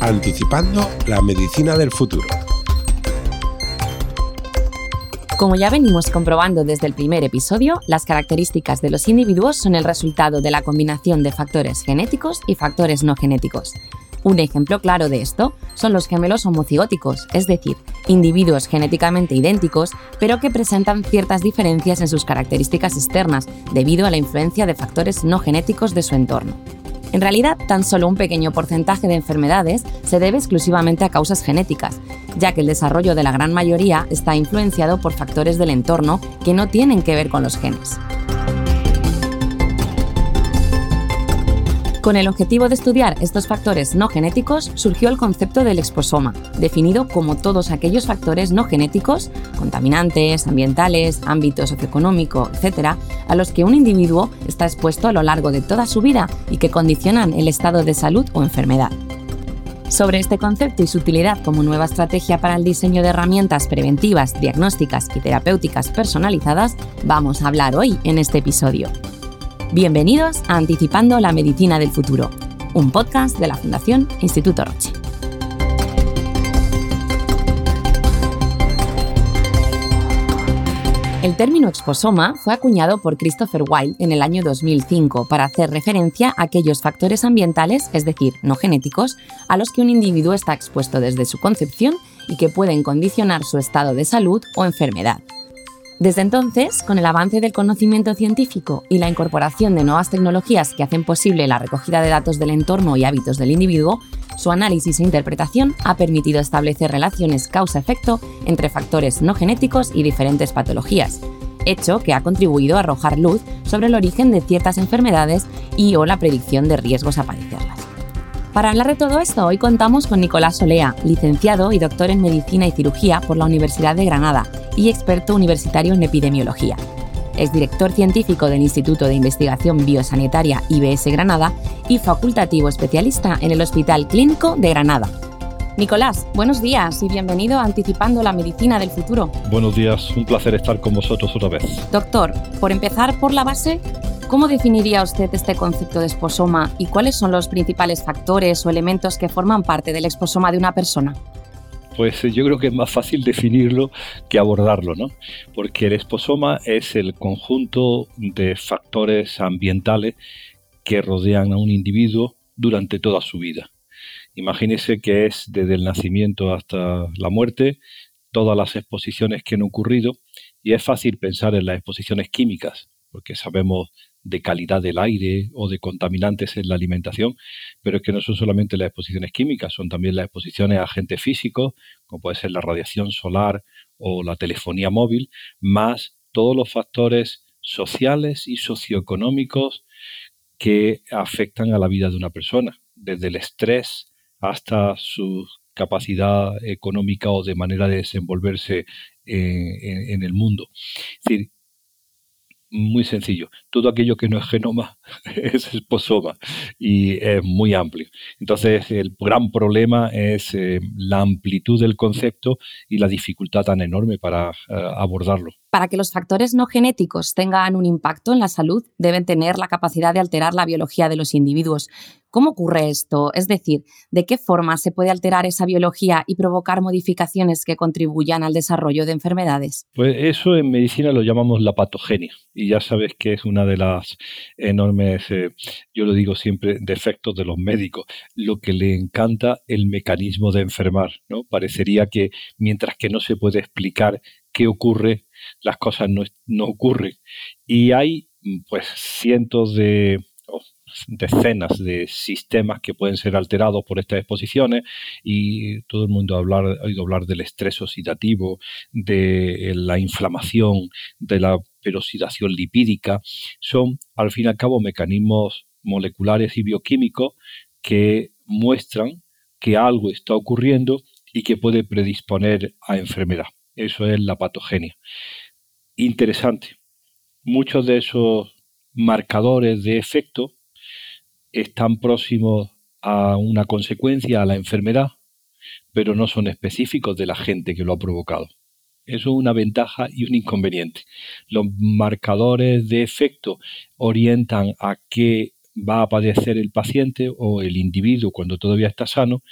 Anticipando la medicina del futuro. Como ya venimos comprobando desde el primer episodio, las características de los individuos son el resultado de la combinación de factores genéticos y factores no genéticos. Un ejemplo claro de esto son los gemelos homocigóticos, es decir, individuos genéticamente idénticos, pero que presentan ciertas diferencias en sus características externas debido a la influencia de factores no genéticos de su entorno. En realidad, tan solo un pequeño porcentaje de enfermedades se debe exclusivamente a causas genéticas, ya que el desarrollo de la gran mayoría está influenciado por factores del entorno que no tienen que ver con los genes. Con el objetivo de estudiar estos factores no genéticos surgió el concepto del exposoma, definido como todos aquellos factores no genéticos, contaminantes, ambientales, ámbito socioeconómico, etc., a los que un individuo está expuesto a lo largo de toda su vida y que condicionan el estado de salud o enfermedad. Sobre este concepto y su utilidad como nueva estrategia para el diseño de herramientas preventivas, diagnósticas y terapéuticas personalizadas, vamos a hablar hoy en este episodio. Bienvenidos a Anticipando la Medicina del Futuro, un podcast de la Fundación Instituto Roche. El término exposoma fue acuñado por Christopher Wilde en el año 2005 para hacer referencia a aquellos factores ambientales, es decir, no genéticos, a los que un individuo está expuesto desde su concepción y que pueden condicionar su estado de salud o enfermedad. Desde entonces, con el avance del conocimiento científico y la incorporación de nuevas tecnologías que hacen posible la recogida de datos del entorno y hábitos del individuo, su análisis e interpretación ha permitido establecer relaciones causa-efecto entre factores no genéticos y diferentes patologías, hecho que ha contribuido a arrojar luz sobre el origen de ciertas enfermedades y o la predicción de riesgos a padecerlas. Para hablar de todo esto, hoy contamos con Nicolás Solea, licenciado y doctor en Medicina y Cirugía por la Universidad de Granada y experto universitario en epidemiología. Es director científico del Instituto de Investigación Biosanitaria IBS Granada y facultativo especialista en el Hospital Clínico de Granada. Nicolás, buenos días y bienvenido a Anticipando la Medicina del Futuro. Buenos días, un placer estar con vosotros otra vez. Doctor, por empezar por la base, ¿Cómo definiría usted este concepto de esposoma y cuáles son los principales factores o elementos que forman parte del esposoma de una persona? Pues eh, yo creo que es más fácil definirlo que abordarlo, ¿no? Porque el esposoma es el conjunto de factores ambientales que rodean a un individuo durante toda su vida. Imagínese que es desde el nacimiento hasta la muerte, todas las exposiciones que han ocurrido, y es fácil pensar en las exposiciones químicas, porque sabemos de calidad del aire o de contaminantes en la alimentación, pero es que no son solamente las exposiciones químicas, son también las exposiciones a agentes físicos, como puede ser la radiación solar o la telefonía móvil, más todos los factores sociales y socioeconómicos que afectan a la vida de una persona, desde el estrés hasta su capacidad económica o de manera de desenvolverse en, en el mundo. Es decir, muy sencillo. Todo aquello que no es genoma es esposoma y es muy amplio. Entonces, el gran problema es eh, la amplitud del concepto y la dificultad tan enorme para eh, abordarlo. Para que los factores no genéticos tengan un impacto en la salud, deben tener la capacidad de alterar la biología de los individuos. ¿Cómo ocurre esto? Es decir, ¿de qué forma se puede alterar esa biología y provocar modificaciones que contribuyan al desarrollo de enfermedades? Pues eso en medicina lo llamamos la patogenia y ya sabes que es una de las enormes, eh, yo lo digo siempre, defectos de los médicos, lo que le encanta el mecanismo de enfermar, ¿no? Parecería que mientras que no se puede explicar qué ocurre, las cosas no, no ocurren. Y hay pues cientos de decenas de sistemas que pueden ser alterados por estas exposiciones y todo el mundo ha, oído hablar del estrés oxidativo, de la inflamación, de la perosidación lipídica. Son, al fin y al cabo, mecanismos moleculares y bioquímicos que muestran que algo está ocurriendo y que puede predisponer a enfermedad. Eso es la patogenia. Interesante. Muchos de esos marcadores de efecto están próximos a una consecuencia, a la enfermedad, pero no son específicos de la gente que lo ha provocado. Eso es una ventaja y un inconveniente. Los marcadores de efecto orientan a qué va a padecer el paciente o el individuo cuando todavía está sano,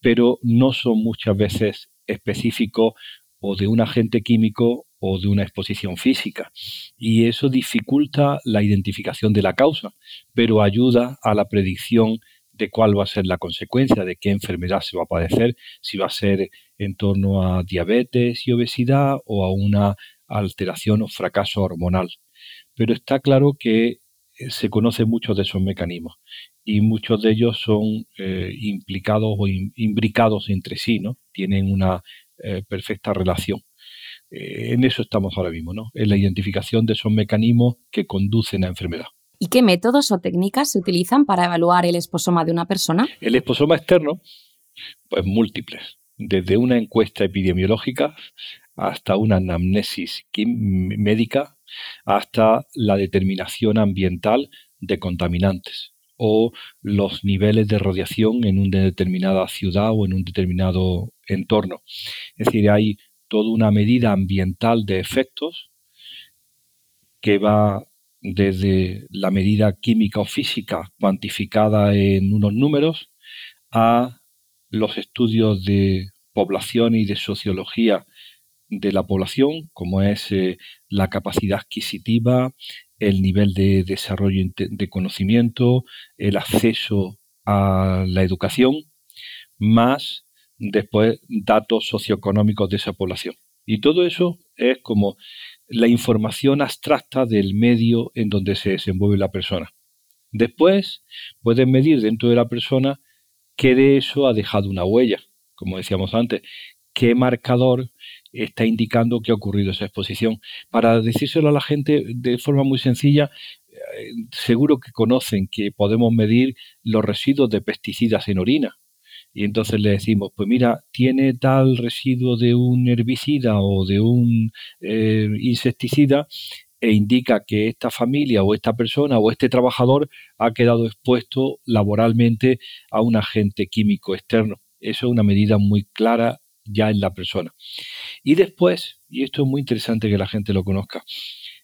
pero no son muchas veces específicos o de un agente químico o de una exposición física. Y eso dificulta la identificación de la causa, pero ayuda a la predicción de cuál va a ser la consecuencia, de qué enfermedad se va a padecer, si va a ser en torno a diabetes y obesidad o a una alteración o fracaso hormonal. Pero está claro que eh, se conocen muchos de esos mecanismos y muchos de ellos son eh, implicados o imbricados entre sí, ¿no? Tienen una eh, perfecta relación. en eso estamos ahora mismo, ¿no? En la identificación de esos mecanismos que conducen a enfermedad. ¿Y qué métodos o técnicas se utilizan para evaluar el esposoma de una persona? El esposoma externo, pues múltiples, desde una encuesta epidemiológica hasta una anamnesis médica, hasta la determinación ambiental de contaminantes o los niveles de radiación en una determinada ciudad o en un determinado entorno. Es decir, hay toda una medida ambiental de efectos que va desde la medida química o física cuantificada en unos números a los estudios de población y de sociología de la población, como es eh, la capacidad adquisitiva, el nivel de desarrollo de conocimiento, el acceso a la educación, más después datos socioeconómicos de esa población. Y todo eso es como la información abstracta del medio en donde se desenvuelve la persona. Después puedes medir dentro de la persona qué de eso ha dejado una huella, como decíamos antes, qué marcador está indicando que ha ocurrido esa exposición. Para decírselo a la gente de forma muy sencilla, eh, seguro que conocen que podemos medir los residuos de pesticidas en orina. Y entonces le decimos, pues mira, tiene tal residuo de un herbicida o de un eh, insecticida e indica que esta familia o esta persona o este trabajador ha quedado expuesto laboralmente a un agente químico externo. Eso es una medida muy clara ya en la persona. Y después, y esto es muy interesante que la gente lo conozca,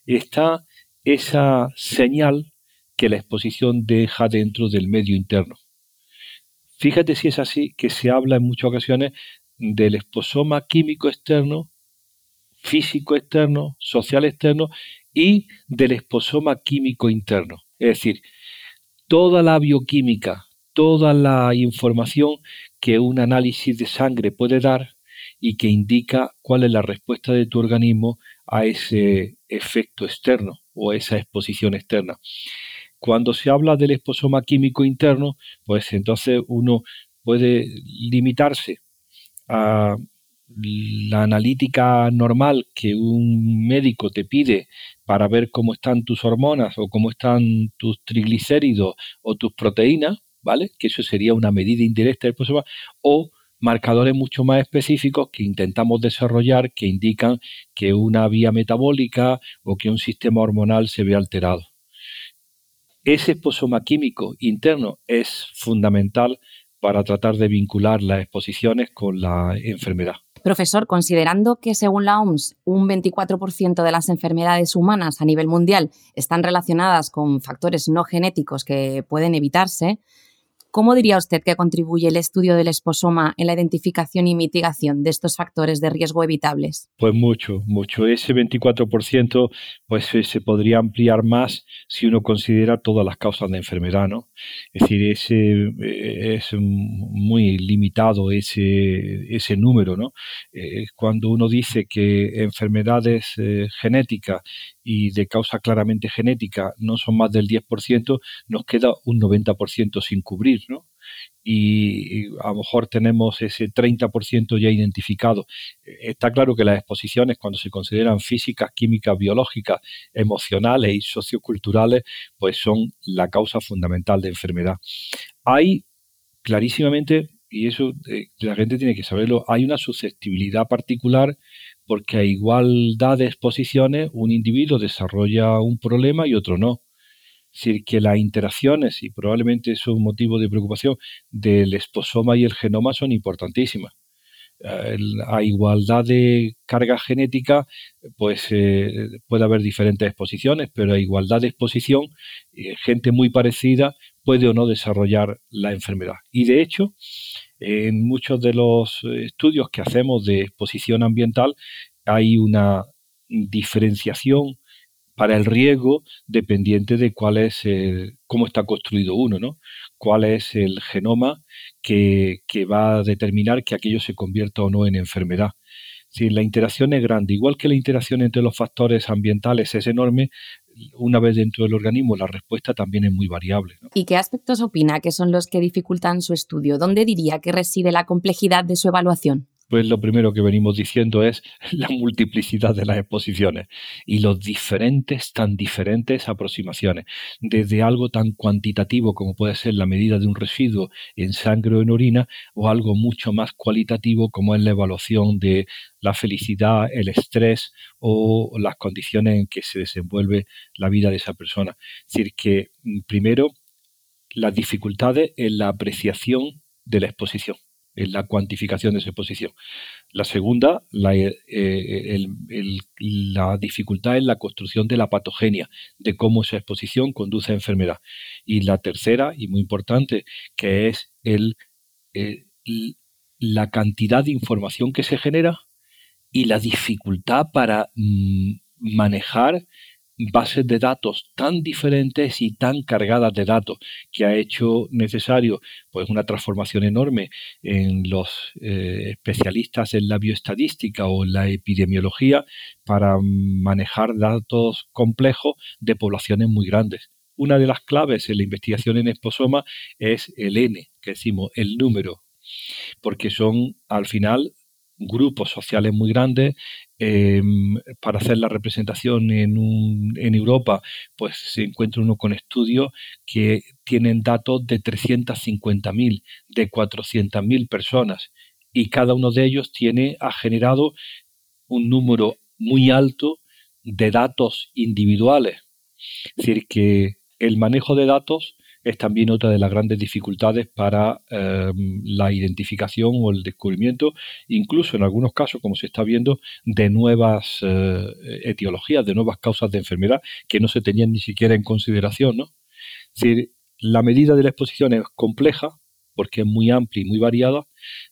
está esa señal que la exposición deja dentro del medio interno. Fíjate si es así que se habla en muchas ocasiones del esposoma químico externo, físico externo, social externo y del esposoma químico interno. Es decir, toda la bioquímica, toda la información que un análisis de sangre puede dar y que indica cuál es la respuesta de tu organismo a ese efecto externo o esa exposición externa. Cuando se habla del esposoma químico interno, pues entonces uno puede limitarse a la analítica normal que un médico te pide para ver cómo están tus hormonas o cómo están tus triglicéridos o tus proteínas, ¿vale? Que eso sería una medida indirecta del esposoma, o marcadores mucho más específicos que intentamos desarrollar que indican que una vía metabólica o que un sistema hormonal se ve alterado. Ese esposoma químico interno es fundamental para tratar de vincular las exposiciones con la enfermedad. Profesor, considerando que según la OMS un 24% de las enfermedades humanas a nivel mundial están relacionadas con factores no genéticos que pueden evitarse, ¿Cómo diría usted que contribuye el estudio del esposoma en la identificación y mitigación de estos factores de riesgo evitables? Pues mucho, mucho. Ese 24% pues se podría ampliar más si uno considera todas las causas de enfermedad, ¿no? Es decir, ese eh, es muy limitado ese, ese número, ¿no? Eh, cuando uno dice que enfermedades eh, genéticas y de causa claramente genética no son más del 10%, nos queda un 90% sin cubrir, ¿no? Y, a lo mejor tenemos ese 30% ya identificado. Está claro que las exposiciones, cuando se consideran físicas, químicas, biológicas, emocionales y socioculturales, pues son la causa fundamental de enfermedad. Hay clarísimamente, y eso eh, la gente tiene que saberlo, hay una susceptibilidad particular porque a igualdad de exposiciones un individuo desarrolla un problema y otro no. Es decir, que las interacciones, y probablemente es un motivo de preocupación, del esposoma y el genoma son importantísimas. A igualdad de carga genética, pues eh, puede haber diferentes exposiciones, pero a igualdad de exposición, eh, gente muy parecida puede o no desarrollar la enfermedad. Y de hecho, en muchos de los estudios que hacemos de exposición ambiental hay una diferenciación para el riesgo dependiente de cuál es cómo está construido uno, ¿no? Cuál es el genoma que, que, va a determinar que aquello se convierta o no en enfermedad. Si la interacción es grande, igual que la interacción entre los factores ambientales es enorme, una vez dentro del organismo la respuesta también es muy variable. ¿Y qué aspectos opina que son los que dificultan su estudio? ¿Dónde diría que reside la complejidad de su evaluación? Pues lo primero que venimos diciendo es la multiplicidad de las exposiciones y los diferentes, tan diferentes aproximaciones, desde algo tan cuantitativo como puede ser la medida de un residuo en sangre o en orina, o algo mucho más cualitativo como es la evaluación de la felicidad, el estrés o las condiciones en que se desenvuelve la vida de esa persona. Es decir, que mm, primero las dificultades en la apreciación de la exposición en la cuantificación de esa exposición. La segunda, la, eh, la, dificultad en la construcción de la patogenia, de cómo esa exposición conduce a enfermedad. Y la tercera, y muy importante, que es el, eh, la cantidad de información que se genera y la dificultad para mm, manejar bases de datos tan diferentes y tan cargadas de datos que ha hecho necesario pues una transformación enorme en los eh, especialistas en la bioestadística o en la epidemiología para manejar datos complejos de poblaciones muy grandes. Una de las claves en la investigación en esposoma es el N, que decimos el número, porque son al final grupos sociales muy grandes Em, para hacer la representación en, en, Europa, pues se encuentra uno con estudios que tienen datos de 350.000, de 400.000 personas y cada uno de ellos tiene, ha generado un número muy alto de datos individuales. Es decir, que el manejo de datos es también otra de las grandes dificultades para em, la identificación o el descubrimiento, incluso en algunos casos, como se está viendo, de nuevas eh, etiologías, de nuevas causas de enfermedad que no se tenían ni siquiera en consideración. ¿no? Es decir, la medida de la exposición es compleja porque es muy amplia y muy variada.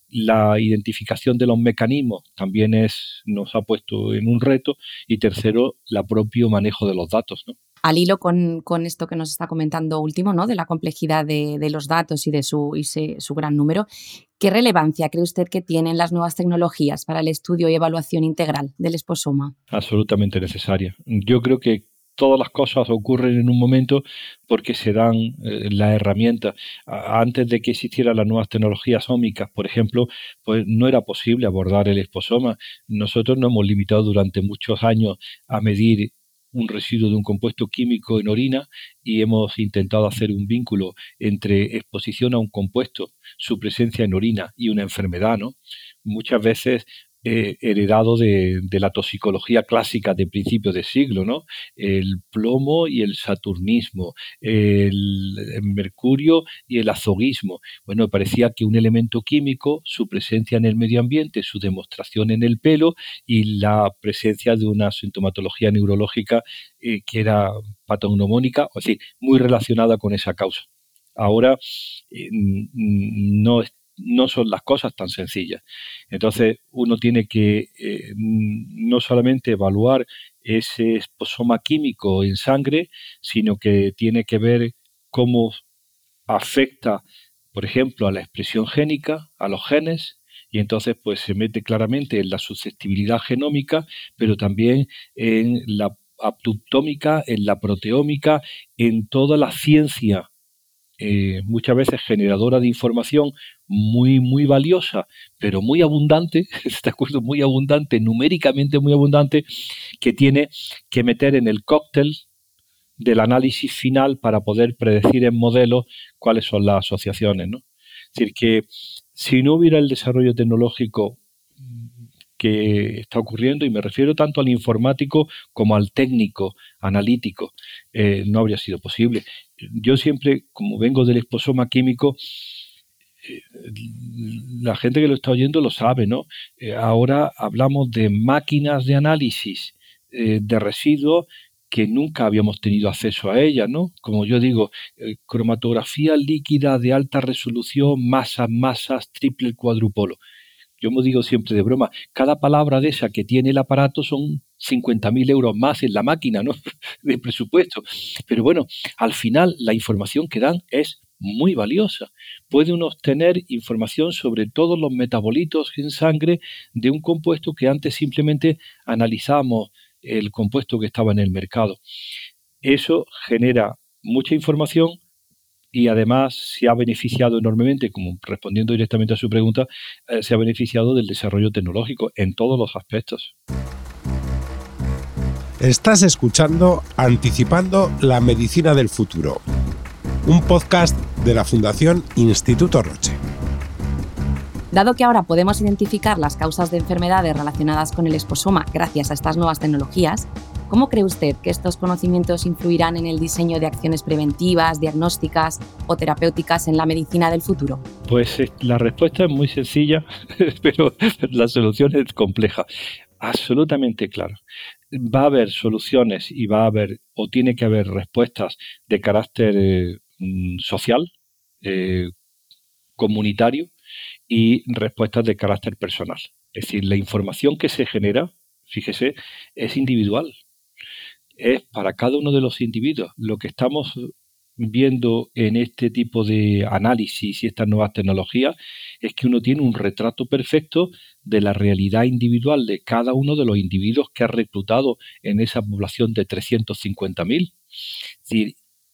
La identificación de los mecanismos también es, nos ha puesto en un reto. Y tercero, el propio manejo de los datos. ¿no? Al hilo con, esto que nos está comentando último, ¿no? de la complejidad de, los datos y de su, su gran número, ¿qué relevancia cree usted que tienen las nuevas tecnologías para el estudio y evaluación integral del esposoma? Absolutamente necesaria. Yo creo que todas las cosas ocurren en un momento porque se dan eh, las herramientas. Antes de que existieran las nuevas tecnologías ómicas, por ejemplo, pues no era posible abordar el esposoma. Nosotros nos hemos limitado durante muchos años a medir un residuo de un compuesto químico en orina y hemos intentado hacer un vínculo entre exposición a un compuesto, su presencia en orina y una enfermedad, ¿no? Muchas veces eh, heredado de, la toxicología clásica de principios de siglo, ¿no? El plomo y el saturnismo, el, mercurio y el azoguismo. Bueno, parecía que un elemento químico, su presencia en el medio ambiente, su demostración en el pelo y la presencia de una sintomatología neurológica eh, que era patognomónica, o decir, muy relacionada con esa causa. Ahora eh, no está no son las cosas tan sencillas. Entonces uno tiene que eh, no solamente evaluar ese esposoma químico en sangre, sino que tiene que ver cómo afecta, por ejemplo, a la expresión génica, a los genes, y entonces pues se mete claramente en la susceptibilidad genómica, pero también en la aptuptómica, en la proteómica, en toda la ciencia eh, muchas veces generadora de información muy, muy valiosa, pero muy abundante, ¿de acuerdo? Muy abundante, numéricamente muy abundante, que tiene que meter en el cóctel del análisis final para poder predecir en modelos cuáles son las asociaciones, ¿no? Es decir, que si no hubiera el desarrollo tecnológico que está ocurriendo, y me refiero tanto al informático como al técnico, analítico, eh, no habría sido posible yo siempre, como vengo del esposoma químico, eh, la gente que lo está oyendo lo sabe, ¿no? Eh, ahora hablamos de máquinas de análisis de residuos que nunca habíamos tenido acceso a ellas, ¿no? Como yo digo, cromatografía líquida de alta resolución, masas, masas, triple, cuadrupolo. Yo me digo siempre de broma, cada palabra de esa que tiene el aparato son 50.000 euros más en la máquina, ¿no? De presupuesto. Pero bueno, al final la información que dan es muy valiosa. Puede uno obtener información sobre todos los metabolitos en sangre de un compuesto que antes simplemente analizábamos el compuesto que estaba en el mercado. Eso genera mucha información y además se ha beneficiado enormemente, como respondiendo directamente a su pregunta, eh, se ha beneficiado del desarrollo tecnológico en todos los aspectos. Estás escuchando Anticipando la Medicina del Futuro, un podcast de la Fundación Instituto Roche. Dado que ahora podemos identificar las causas de enfermedades relacionadas con el esposoma gracias a estas nuevas tecnologías, ¿cómo cree usted que estos conocimientos influirán en el diseño de acciones preventivas, diagnósticas o terapéuticas en la medicina del futuro? Pues eh, la respuesta es muy sencilla, pero la solución es compleja absolutamente claro va a haber soluciones y va a haber o tiene que haber respuestas de carácter eh, mm, social, eh, comunitario y respuestas de carácter personal. Es decir, la información que se genera, fíjese, es individual. Es para cada uno de los individuos. Lo que estamos viendo en este tipo de análisis y estas nuevas tecnologías es que uno tiene un retrato perfecto de la realidad individual de cada uno de los individuos que ha reclutado en esa población de 350.000.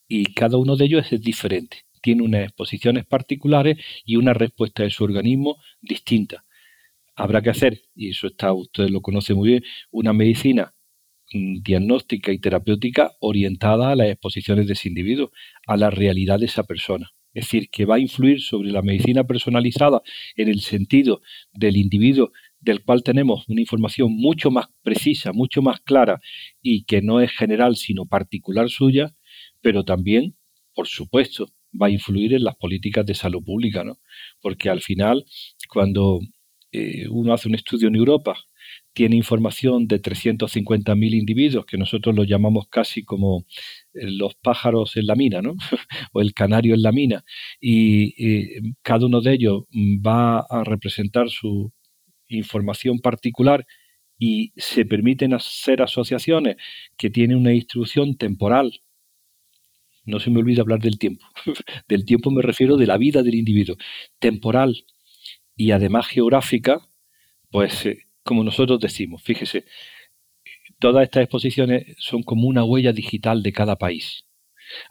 Y cada uno de ellos es diferente, tiene unas exposiciones particulares y una respuesta de su organismo distinta. Habrá que hacer, y eso está, usted lo conoce muy bien, una medicina diagnóstica y terapéutica orientada a las exposiciones de ese individuo, a la realidad de esa persona. Es decir, que va a influir sobre la medicina personalizada en el sentido del individuo del cual tenemos una información mucho más precisa, mucho más clara y que no es general sino particular suya, pero también, por supuesto, va a influir en las políticas de salud pública, ¿no? Porque al final, cuando eh, uno hace un estudio en Europa tiene información de 350.000 individuos, que nosotros los llamamos casi como eh, los pájaros en la mina, ¿no? o el canario en la mina, y, cada uno de ellos va a representar su información particular y se permiten hacer asociaciones que tienen una distribución temporal. No se me olvide hablar del tiempo. del tiempo me refiero de la vida del individuo. Temporal y además geográfica, pues eh, como nosotros decimos. Fíjese, todas estas exposiciones son como una huella digital de cada país.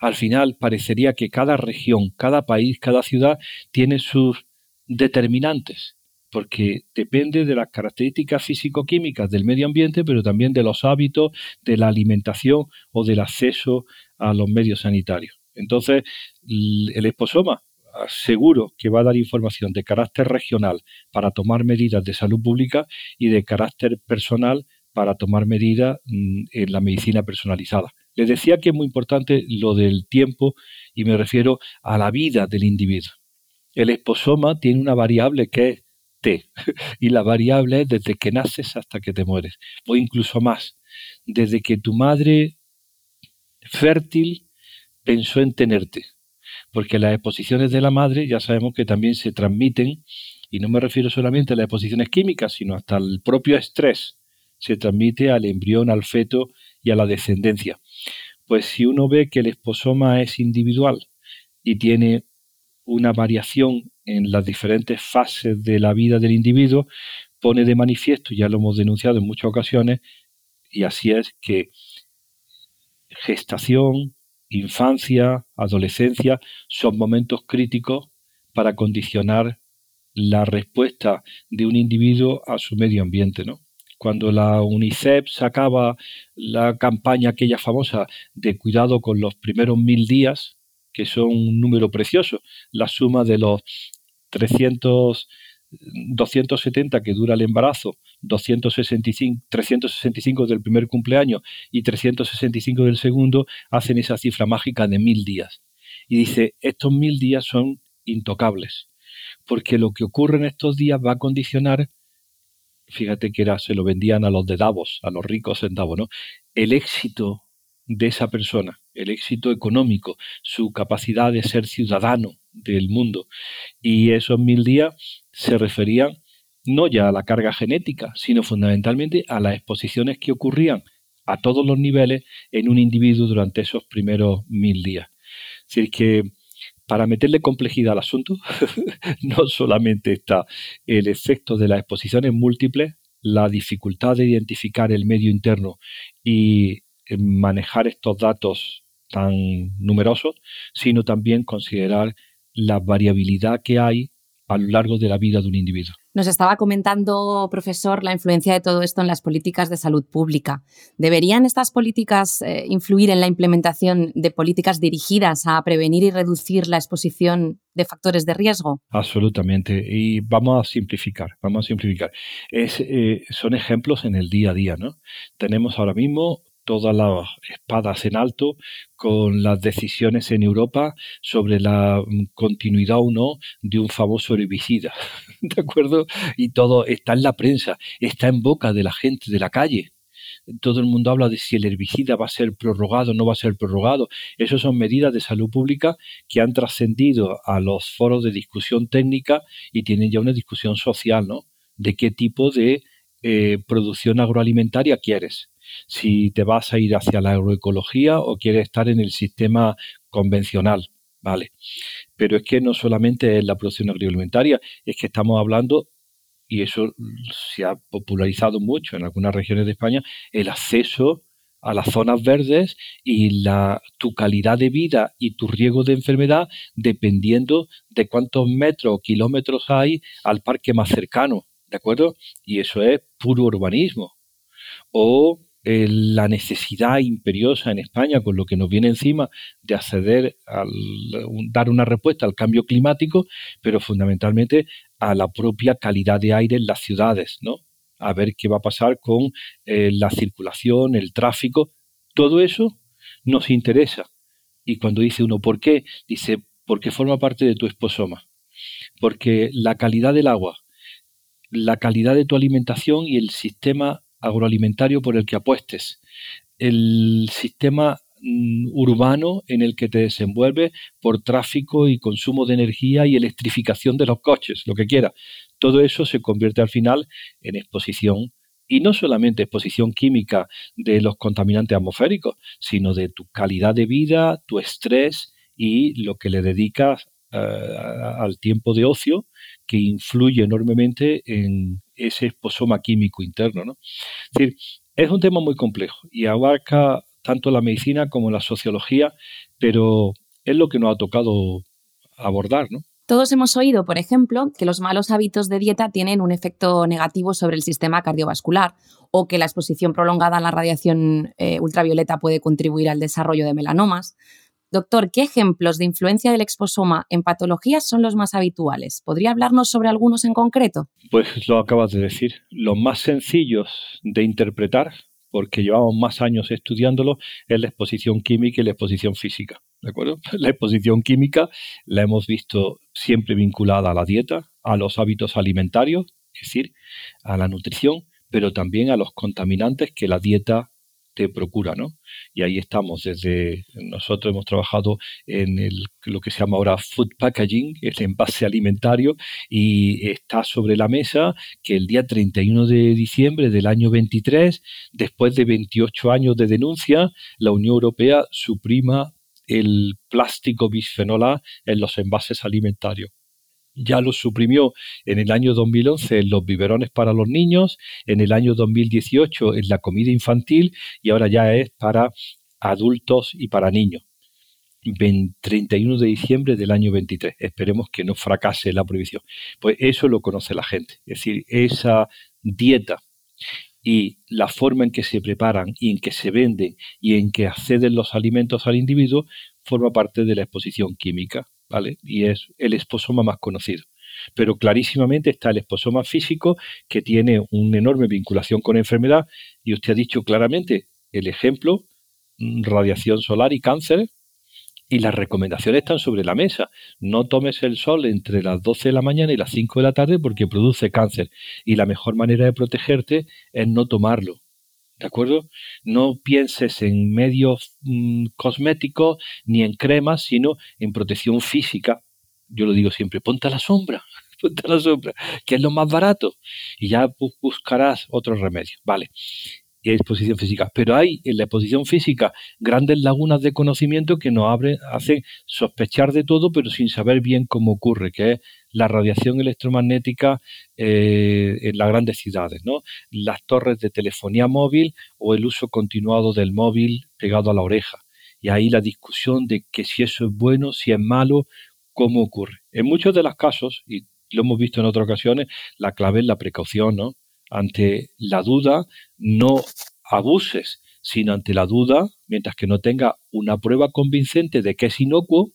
Al final parecería que cada región, cada país, cada ciudad tiene sus determinantes, porque depende de las características físico-químicas del medio ambiente, pero también de los hábitos, de la alimentación o del acceso a los medios sanitarios. Entonces, el esposoma seguro que va a dar información de carácter regional para tomar medidas de salud pública y de carácter personal para tomar medidas mm, en la medicina personalizada. Les decía que es muy importante lo del tiempo y me refiero a la vida del individuo. El esposoma tiene una variable que es T y la variable es desde que naces hasta que te mueres o incluso más, desde que tu madre fértil pensó en tenerte porque las exposiciones de la madre ya sabemos que también se transmiten, y no me refiero solamente a las exposiciones químicas, sino hasta el propio estrés, se transmite al embrión, al feto y a la descendencia. Pues si uno ve que el esposoma es individual y tiene una variación en las diferentes fases de la vida del individuo, pone de manifiesto, ya lo hemos denunciado en muchas ocasiones, y así es que gestación, infancia, adolescencia, son momentos críticos para condicionar la respuesta de un individuo a su medio ambiente, ¿no? Cuando la UNICEF sacaba la campaña aquella famosa de cuidado con los primeros mil días, que son un número precioso, la suma de los 300 270 que dura el embarazo, 265, 365 del primer cumpleaños y 365 del segundo, hacen esa cifra mágica de mil días. Y dice, estos mil días son intocables. porque lo que ocurre en estos días va a condicionar, fíjate que era, se lo vendían a los de Davos, a los ricos en Davos, ¿no? El éxito de esa persona, el éxito económico, su capacidad de ser ciudadano del mundo. Y esos mil días se referían no ya a la carga genética, sino fundamentalmente a las exposiciones que ocurrían a todos los niveles en un individuo durante esos primeros mil días. Es que para meterle complejidad al asunto, no solamente está el efecto de las exposiciones múltiples, la dificultad de identificar el medio interno y manejar estos datos tan numerosos, sino también considerar la variabilidad que hay a lo largo de la vida de un individuo. Nos estaba comentando, profesor, la influencia de todo esto en las políticas de salud pública. ¿Deberían estas políticas eh, influir en la implementación de políticas dirigidas a prevenir y reducir la exposición de factores de riesgo? Absolutamente. Y vamos a simplificar, vamos a simplificar. Es, eh, son ejemplos en el día a día, ¿no? Tenemos ahora mismo todas las espadas en alto con las decisiones en Europa sobre la mm, continuidad o no de un famoso herbicida. ¿De acuerdo? Y todo está en la prensa, está en boca de la gente de la calle. Todo el mundo habla de si el herbicida va a ser prorrogado o no va a ser prorrogado. Esas son medidas de salud pública que han trascendido a los foros de discusión técnica y tienen ya una discusión social, ¿no? De qué tipo de eh, producción agroalimentaria quieres si te vas a ir hacia la agroecología o quieres estar en el sistema convencional, ¿vale? Pero es que no solamente es la producción agroalimentaria, es que estamos hablando, y eso se ha popularizado mucho en algunas regiones de España, el acceso a las zonas verdes y la, tu calidad de vida y tu riesgo de enfermedad dependiendo de cuántos metros o kilómetros hay al parque más cercano, ¿de acuerdo? Y eso es puro urbanismo. O la necesidad imperiosa en España, con lo que nos viene encima, de acceder a dar una respuesta al cambio climático, pero fundamentalmente a la propia calidad de aire en las ciudades, ¿no? A ver qué va a pasar con eh, la circulación, el tráfico, todo eso nos interesa. Y cuando dice uno, ¿por qué? Dice, porque forma parte de tu esposoma. Porque la calidad del agua, la calidad de tu alimentación y el sistema agroalimentario por el que apuestes, el sistema mm, urbano en el que te desenvuelves por tráfico y consumo de energía y electrificación de los coches, lo que quiera. Todo eso se convierte al final en exposición y no solamente exposición química de los contaminantes atmosféricos, sino de tu calidad de vida, tu estrés y lo que le dedicas eh, al tiempo de ocio que influye enormemente en ese esposoma químico interno. ¿no? Es un tema muy complejo y abarca tanto la medicina como la sociología, pero es lo que nos ha tocado abordar, ¿no? Todos hemos oído, por ejemplo, que los malos hábitos de dieta tienen un efecto negativo sobre el sistema cardiovascular o que la exposición prolongada a la radiación eh, ultravioleta puede contribuir al desarrollo de melanomas. Doctor, ¿qué ejemplos de influencia del exposoma en patologías son los más habituales? ¿Podría hablarnos sobre algunos en concreto? Pues lo acabas de decir. Los más sencillos de interpretar, porque llevamos más años estudiándolo, es la exposición química y la exposición física. ¿De acuerdo? La exposición química la hemos visto siempre vinculada a la dieta, a los hábitos alimentarios, es decir, a la nutrición, pero también a los contaminantes que la dieta te procura, ¿no? Y ahí estamos, desde nosotros hemos trabajado en el, lo que se llama ahora food packaging, el envase alimentario, y está sobre la mesa que el día 31 de diciembre del año 23, después de 28 años de denuncia, la Unión Europea suprima el plástico bisfenol A en los envases alimentarios ya lo suprimió en el año 2011 en los biberones para los niños, en el año 2018 en la comida infantil y ahora ya es para adultos y para niños. 31 de diciembre del año 23. Esperemos que no fracase la prohibición. Pues eso lo conoce la gente. Es decir, esa dieta y la forma en que se preparan y en que se venden y en que acceden los alimentos al individuo forma parte de la exposición química ¿vale? Y es el esposoma más conocido. Pero clarísimamente está el esposoma físico que tiene una enorme vinculación con enfermedad y usted ha dicho claramente el ejemplo, mm, radiación solar y cáncer, Y las recomendaciones están sobre la mesa. No tomes el sol entre las 12 de la mañana y las 5 de la tarde porque produce cáncer. Y la mejor manera de protegerte es no tomarlo. ¿De acuerdo? No pienses en medios mm, cosméticos ni en cremas, sino en protección física. Yo lo digo siempre, ponte a la sombra, ponte a la sombra, que es lo más barato. Y ya buscarás otro remedio. Vale y exposición física. Pero hay en la exposición física grandes lagunas de conocimiento que nos abren, hacen sospechar de todo, pero sin saber bien cómo ocurre, que es la radiación electromagnética eh, en las grandes ciudades, ¿no? las torres de telefonía móvil o el uso continuado del móvil pegado a la oreja. Y ahí la discusión de que si eso es bueno, si es malo, cómo ocurre. En muchos de los casos, y lo hemos visto en otras ocasiones, la clave es la precaución, ¿no? Ante la duda, no abuses, sino ante la duda, mientras que no tenga una prueba convincente de que es inocuo,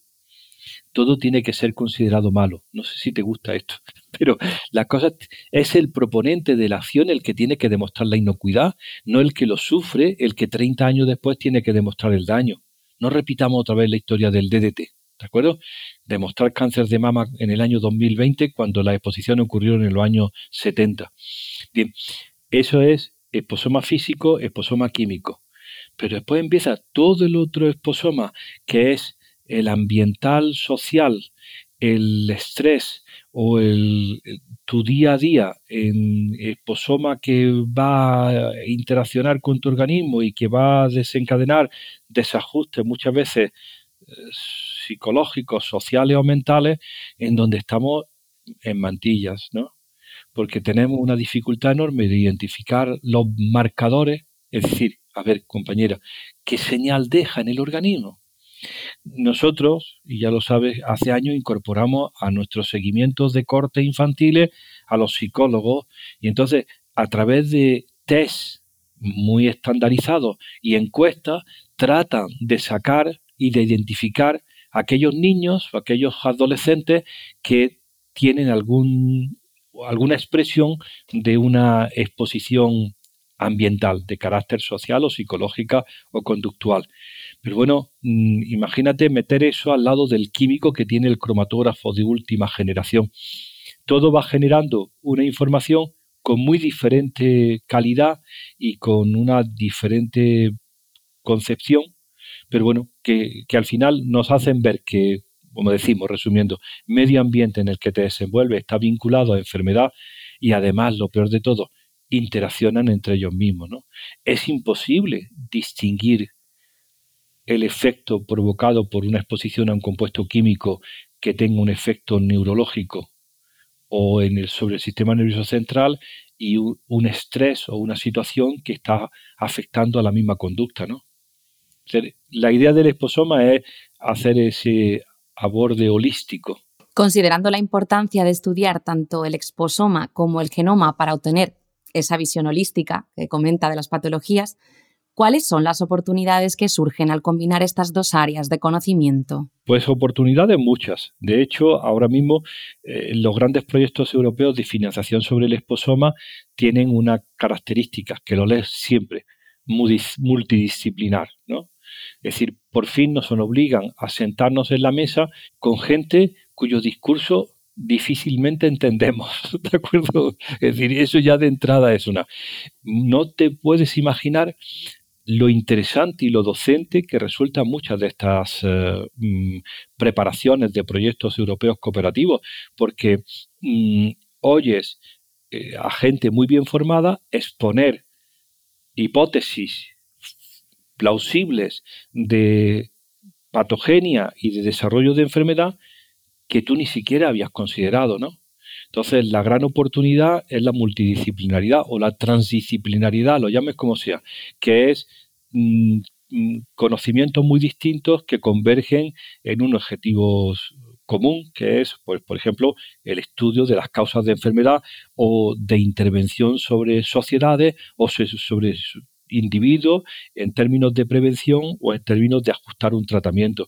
todo tiene que ser considerado malo. No sé si te gusta esto, pero la cosa es el proponente de la acción el que tiene que demostrar la inocuidad, no el que lo sufre, el que 30 años después tiene que demostrar el daño. No repitamos otra vez la historia del DDT. ¿De acuerdo? Demostrar cáncer de mama en el año 2020 cuando la exposición ocurrió en los años 70. Bien, eso es esposoma físico, esposoma químico. Pero después empieza todo el otro esposoma, que es el ambiental social, el estrés o el, tu día a día en esposoma que va a interaccionar con tu organismo y que va a desencadenar desajustes muchas veces psicológicos, sociales o mentales, en donde estamos en mantillas, ¿no? porque tenemos una dificultad enorme de identificar los marcadores, es decir, a ver, compañera, ¿qué señal deja en el organismo? Nosotros, y ya lo sabes, hace años incorporamos a nuestros seguimientos de corte infantiles a los psicólogos y entonces a través de test muy estandarizados y encuestas tratan de sacar y de identificar aquellos niños o aquellos adolescentes que tienen algún alguna expresión de una exposición ambiental de carácter social o psicológica o conductual. Pero bueno, mm, imagínate meter eso al lado del químico que tiene el cromatógrafo de última generación. Todo va generando una información con muy diferente calidad y con una diferente concepción, pero bueno, que, que al final nos hacen ver que como decimos, resumiendo, medio ambiente en el que te desenvuelves está vinculado a enfermedad y además, lo peor de todo, interaccionan entre ellos mismos. ¿no? Es imposible distinguir el efecto provocado por una exposición a un compuesto químico que tenga un efecto neurológico o en el, sobre el sistema nervioso central y un, estrés o una situación que está afectando a la misma conducta. ¿no? La idea del esposoma es hacer ese aborde holístico. Considerando la importancia de estudiar tanto el exposoma como el genoma para obtener esa visión holística que comenta de las patologías, ¿cuáles son las oportunidades que surgen al combinar estas dos áreas de conocimiento? Pues oportunidades muchas. De hecho, ahora mismo eh, los grandes proyectos europeos de financiación sobre el exposoma tienen una característica que lo lees siempre, multidisciplinar. ¿no? Es decir, por fin nos obligan a sentarnos en la mesa con gente cuyo discurso difícilmente entendemos, ¿de acuerdo? Es decir, eso ya de entrada es una... No te puedes imaginar lo interesante y lo docente que resultan muchas de estas eh, mm, preparaciones de proyectos europeos cooperativos, porque mm, oyes eh, a gente muy bien formada exponer hipótesis plausibles de patogenia y de desarrollo de enfermedad que tú ni siquiera habías considerado, ¿no? Entonces, la gran oportunidad es la multidisciplinaridad o la transdisciplinaridad, lo llames como sea, que es mm, mm, conocimientos muy distintos que convergen en un objetivo común, que es, pues, por ejemplo, el estudio de las causas de enfermedad o de intervención sobre sociedades o sobre individuo en términos de prevención o en términos de ajustar un tratamiento.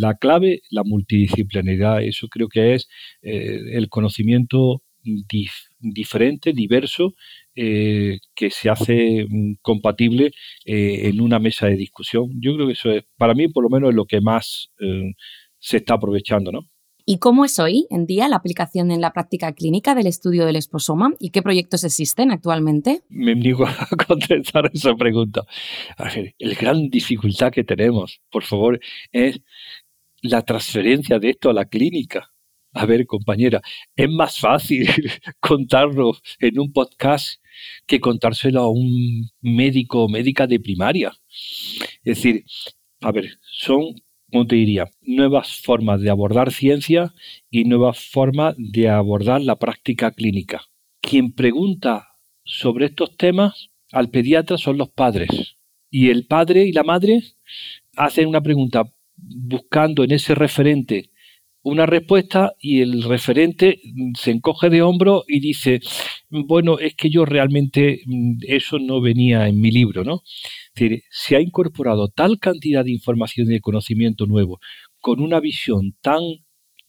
la clave, la multidisciplinaridad, eso creo que es eh, el conocimiento diferente, diverso, eh, que se hace mm, compatible eh, en una mesa de discusión. Yo creo que eso es, para mí por lo menos, es lo que más se está aprovechando, ¿no? ¿Y cómo es hoy en día la aplicación en la práctica clínica del estudio del esposoma y qué proyectos existen actualmente? Me niego a contestar esa pregunta. A ver, la gran dificultad que tenemos, por favor, es la transferencia de esto a la clínica. A ver, compañera, es más fácil contarlo en un podcast que contárselo a un médico o médica de primaria. Es decir, a ver, son ¿cómo te diría? Nuevas formas de abordar ciencia y nuevas formas de abordar la práctica clínica. Quien pregunta sobre estos temas al pediatra son los padres. Y el padre y la madre hacen una pregunta buscando en ese referente una respuesta y el referente se encoge de hombro y dice, bueno, es que yo realmente mm, eso no venía en mi libro, ¿no? Es decir, se ha incorporado tal cantidad de información y de conocimiento nuevo con una visión tan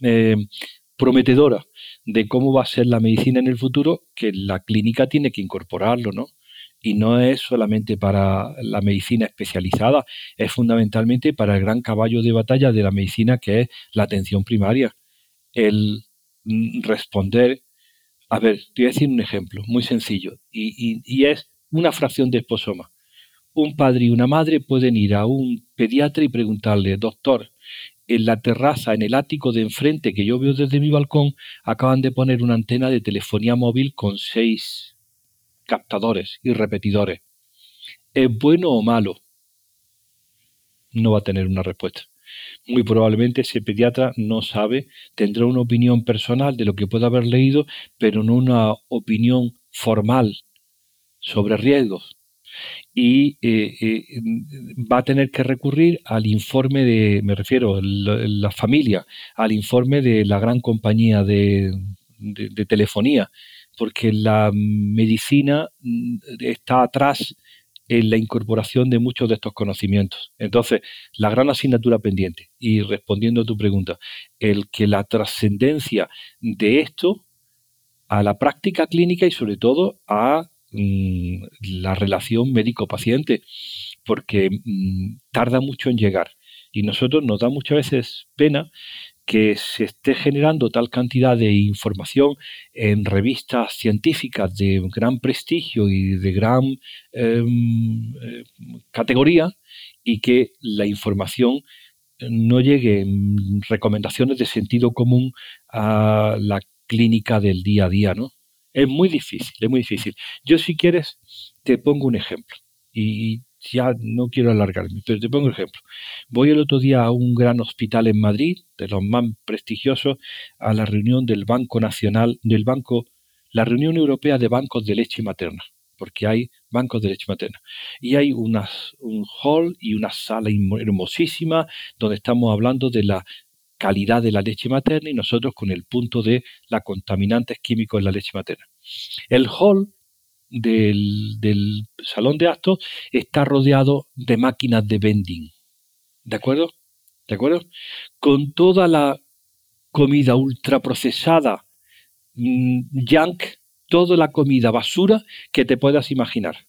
eh, prometedora de cómo va a ser la medicina en el futuro que la clínica tiene que incorporarlo, ¿no? Y no es solamente para la medicina especializada, es fundamentalmente para el gran caballo de batalla de la medicina que es la atención primaria. El mm, responder, a ver, te voy a decir un ejemplo muy sencillo y, y es una fracción de esposoma un padre y una madre pueden ir a un pediatra y preguntarle, doctor, en la terraza, en el ático de enfrente que yo veo desde mi balcón, acaban de poner una antena de telefonía móvil con seis captadores y repetidores. ¿Es bueno o malo? No va a tener una respuesta. Muy probablemente ese pediatra no sabe, tendrá una opinión personal de lo que puede haber leído, pero no una opinión formal sobre riesgos y eh, eh, va a tener que recurrir al informe de, me refiero, la, la familia, al informe de la gran compañía de, telefonía, porque la medicina mm, está atrás en la incorporación de muchos de estos conocimientos. Entonces, la gran asignatura pendiente, y respondiendo a tu pregunta, el que la trascendencia de esto a la práctica clínica y sobre todo a Mm, la relación médico-paciente, porque mm, tarda mucho en llegar. Y nosotros nos da muchas veces pena que se esté generando tal cantidad de información en revistas científicas de gran prestigio y de gran em, eh, categoría y que la información no llegue en recomendaciones de sentido común a la clínica del día a día, ¿no? Es muy difícil, es muy difícil. Yo si quieres te pongo un ejemplo y ya no quiero alargarme, pero te pongo un ejemplo. Voy el otro día a un gran hospital en Madrid, de los más prestigiosos, a la reunión del Banco Nacional, del Banco, la reunión europea de bancos de leche materna, porque hay bancos de leche materna. Y hay unas, un hall y una sala hermosísima donde estamos hablando de la calidad de la leche materna y nosotros con el punto de la contaminantes químicos en la leche materna. El hall del, salón de actos está rodeado de máquinas de vending. ¿De acuerdo? ¿De acuerdo? Con toda la comida ultraprocesada, mm, junk, toda la comida basura que te puedas imaginar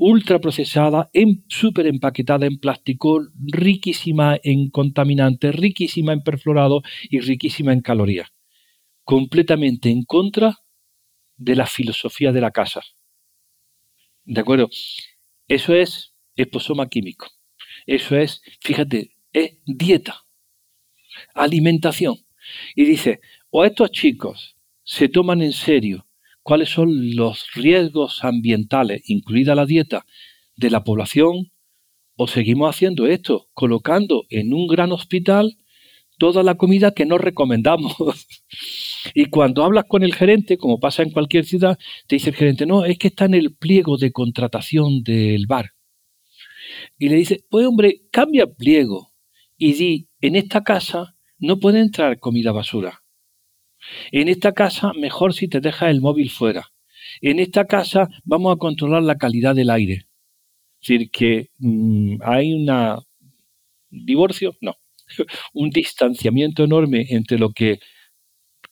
ultra procesada, en, súper empaquetada en plástico, riquísima en contaminantes, riquísima en perfluorado y riquísima en calorías. Completamente en contra de la filosofía de la casa. ¿De acuerdo? Eso es esposoma químico. Eso es, fíjate, es dieta, alimentación. Y dice, o estos chicos se toman en serio cuáles son los riesgos ambientales, incluida la dieta, de la población, o seguimos haciendo esto, colocando en un gran hospital toda la comida que no recomendamos. y cuando hablas con el gerente, como pasa en cualquier ciudad, te dice el gerente, no, es que está en el pliego de contratación del bar. Y le dice, pues hombre, cambia pliego y di, en esta casa no puede entrar comida basura. En esta casa, mejor si te dejas el móvil fuera. En esta casa vamos a controlar la calidad del aire. Es decir, que mm, hay un divorcio, no, un distanciamiento enorme entre lo que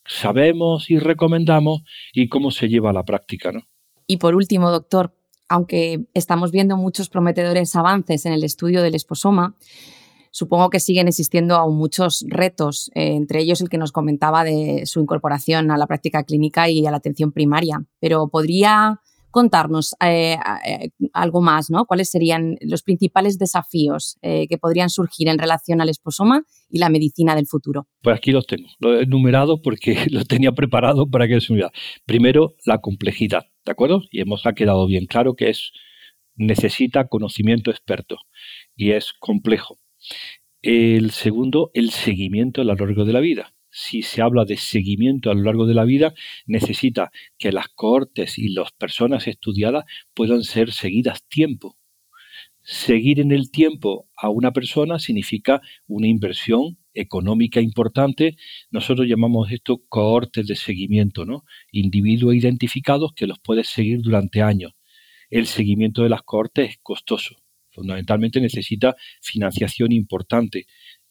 sabemos y recomendamos y cómo se lleva a la práctica. ¿no? Y por último, doctor, aunque estamos viendo muchos prometedores avances en el estudio del esposoma, supongo que siguen existiendo aún muchos retos, eh, entre ellos el que nos comentaba de su incorporación a la práctica clínica y a la atención primaria. Pero podría contarnos eh, eh, algo más, ¿no? ¿Cuáles serían los principales desafíos que podrían surgir en relación al esposoma y la medicina del futuro? Pues aquí los tengo, los he enumerado porque los tenía preparado para que se me Primero, la complejidad, ¿de acuerdo? Y hemos ha quedado bien claro que es necesita conocimiento experto y es complejo. El segundo, el seguimiento a lo largo de la vida. Si se habla de seguimiento a lo largo de la vida, necesita que las cohortes y las personas estudiadas puedan ser seguidas tiempo. Seguir en el tiempo a una persona significa una inversión económica importante. Nosotros llamamos esto cohortes de seguimiento, ¿no? Individuos identificados que los puedes seguir durante años. El seguimiento de las cohortes es costoso fundamentalmente necesita financiación importante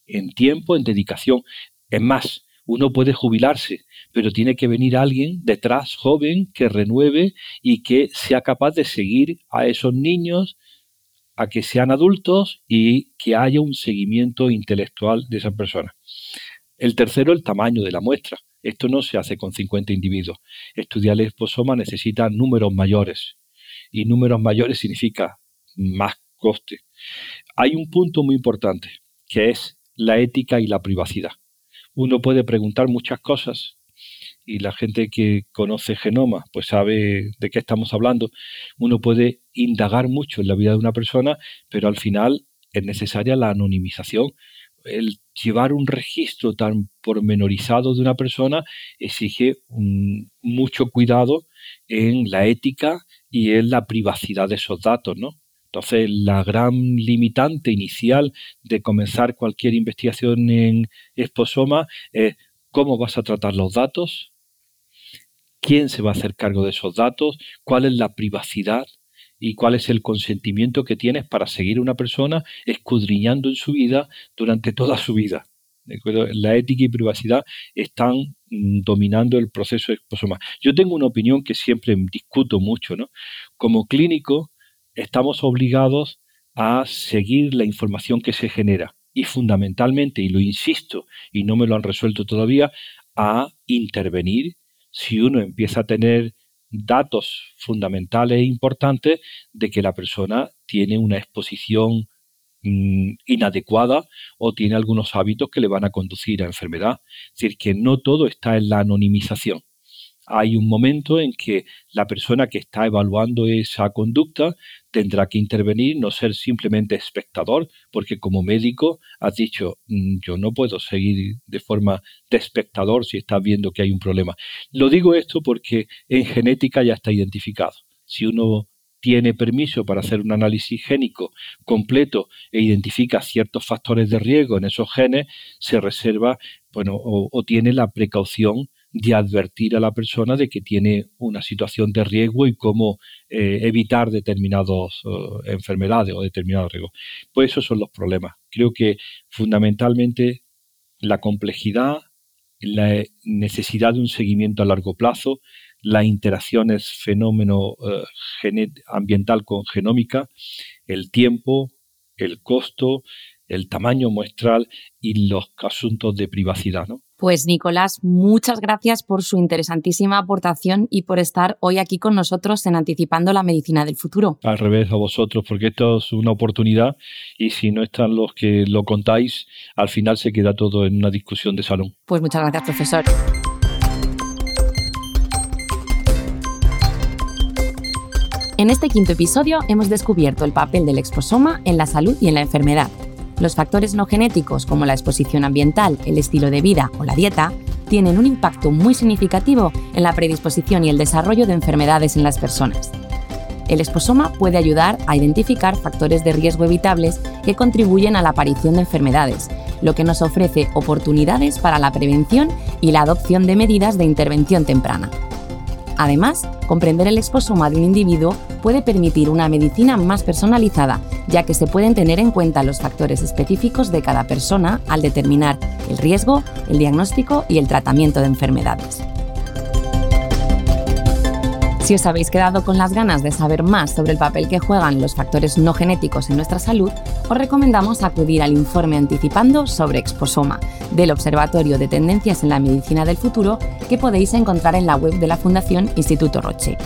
en tiempo, en dedicación. Es más, uno puede jubilarse, pero tiene que venir alguien detrás joven que renueve y que sea capaz de seguir a esos niños a que sean adultos y que haya un seguimiento intelectual de esa persona. El tercero, el tamaño de la muestra. Esto no se hace con 50 individuos. Estudiar el esposoma necesita números mayores. Y números mayores significa más coste. Hay un punto muy importante, que es la ética y la privacidad. Uno puede preguntar muchas cosas y la gente que conoce genoma pues sabe de qué estamos hablando. Uno puede indagar mucho en la vida de una persona, pero al final es necesaria la anonimización. El llevar un registro tan pormenorizado de una persona exige mucho cuidado en la ética y en la privacidad de esos datos, ¿no? Entonces, la gran limitante inicial de comenzar cualquier investigación en esposoma es cómo vas a tratar los datos, quién se va a hacer cargo de esos datos, cuál es la privacidad y cuál es el consentimiento que tienes para seguir a una persona escudriñando en su vida durante toda su vida. La ética y privacidad están mm, dominando el proceso de esposoma. Yo tengo una opinión que siempre discuto mucho, ¿no? Como clínico, estamos obligados a seguir la información que se genera y fundamentalmente, y lo insisto, y no me lo han resuelto todavía, a intervenir si uno empieza a tener datos fundamentales e importantes de que la persona tiene una exposición mm, inadecuada o tiene algunos hábitos que le van a conducir a enfermedad. Es decir, que no todo está en la anonimización hay un momento en que la persona que está evaluando esa conducta tendrá que intervenir, no ser simplemente espectador, porque como médico has dicho, mm, yo no puedo seguir de forma de espectador si estás viendo que hay un problema. Lo digo esto porque en genética ya está identificado. Si uno tiene permiso para hacer un análisis génico completo e identifica ciertos factores de riesgo en esos genes, se reserva, bueno, o, o tiene la precaución de advertir a la persona de que tiene una situación de riesgo y cómo eh, evitar determinadas eh, enfermedades o determinados riesgos. Pues esos son los problemas. Creo que fundamentalmente la complejidad, la necesidad de un seguimiento a largo plazo, las interacciones fenómeno eh, ambiental con genómica, el tiempo, el costo, el tamaño muestral y los asuntos de privacidad. ¿no? Pues Nicolás, muchas gracias por su interesantísima aportación y por estar hoy aquí con nosotros en Anticipando la Medicina del Futuro. Al revés, a vosotros, porque esto es una oportunidad y si no están los que lo contáis, al final se queda todo en una discusión de salón. Pues muchas gracias, profesor. En este quinto episodio hemos descubierto el papel del exposoma en la salud y en la enfermedad los factores no genéticos como la exposición ambiental, el estilo de vida o la dieta tienen un impacto muy significativo en la predisposición y el desarrollo de enfermedades en las personas. El esposoma puede ayudar a identificar factores de riesgo evitables que contribuyen a la aparición de enfermedades, lo que nos ofrece oportunidades para la prevención y la adopción de medidas de intervención temprana. Además, comprender el exposoma de un individuo puede permitir una medicina más personalizada, ya que se pueden tener en cuenta los factores específicos de cada persona al determinar el riesgo, el diagnóstico y el tratamiento de enfermedades. Si os habéis quedado con las ganas de saber más sobre el papel que juegan los factores no genéticos en nuestra salud, os recomendamos acudir al informe anticipando sobre exposoma del Observatorio de Tendencias en la Medicina del Futuro que podéis encontrar en la web de la Fundación Instituto Roche.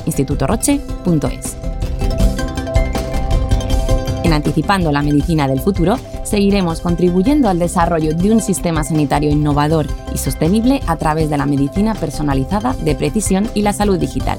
En Anticipando la Medicina del Futuro, seguiremos contribuyendo al desarrollo de un sistema sanitario innovador y sostenible a través de la medicina personalizada de precisión y la salud digital.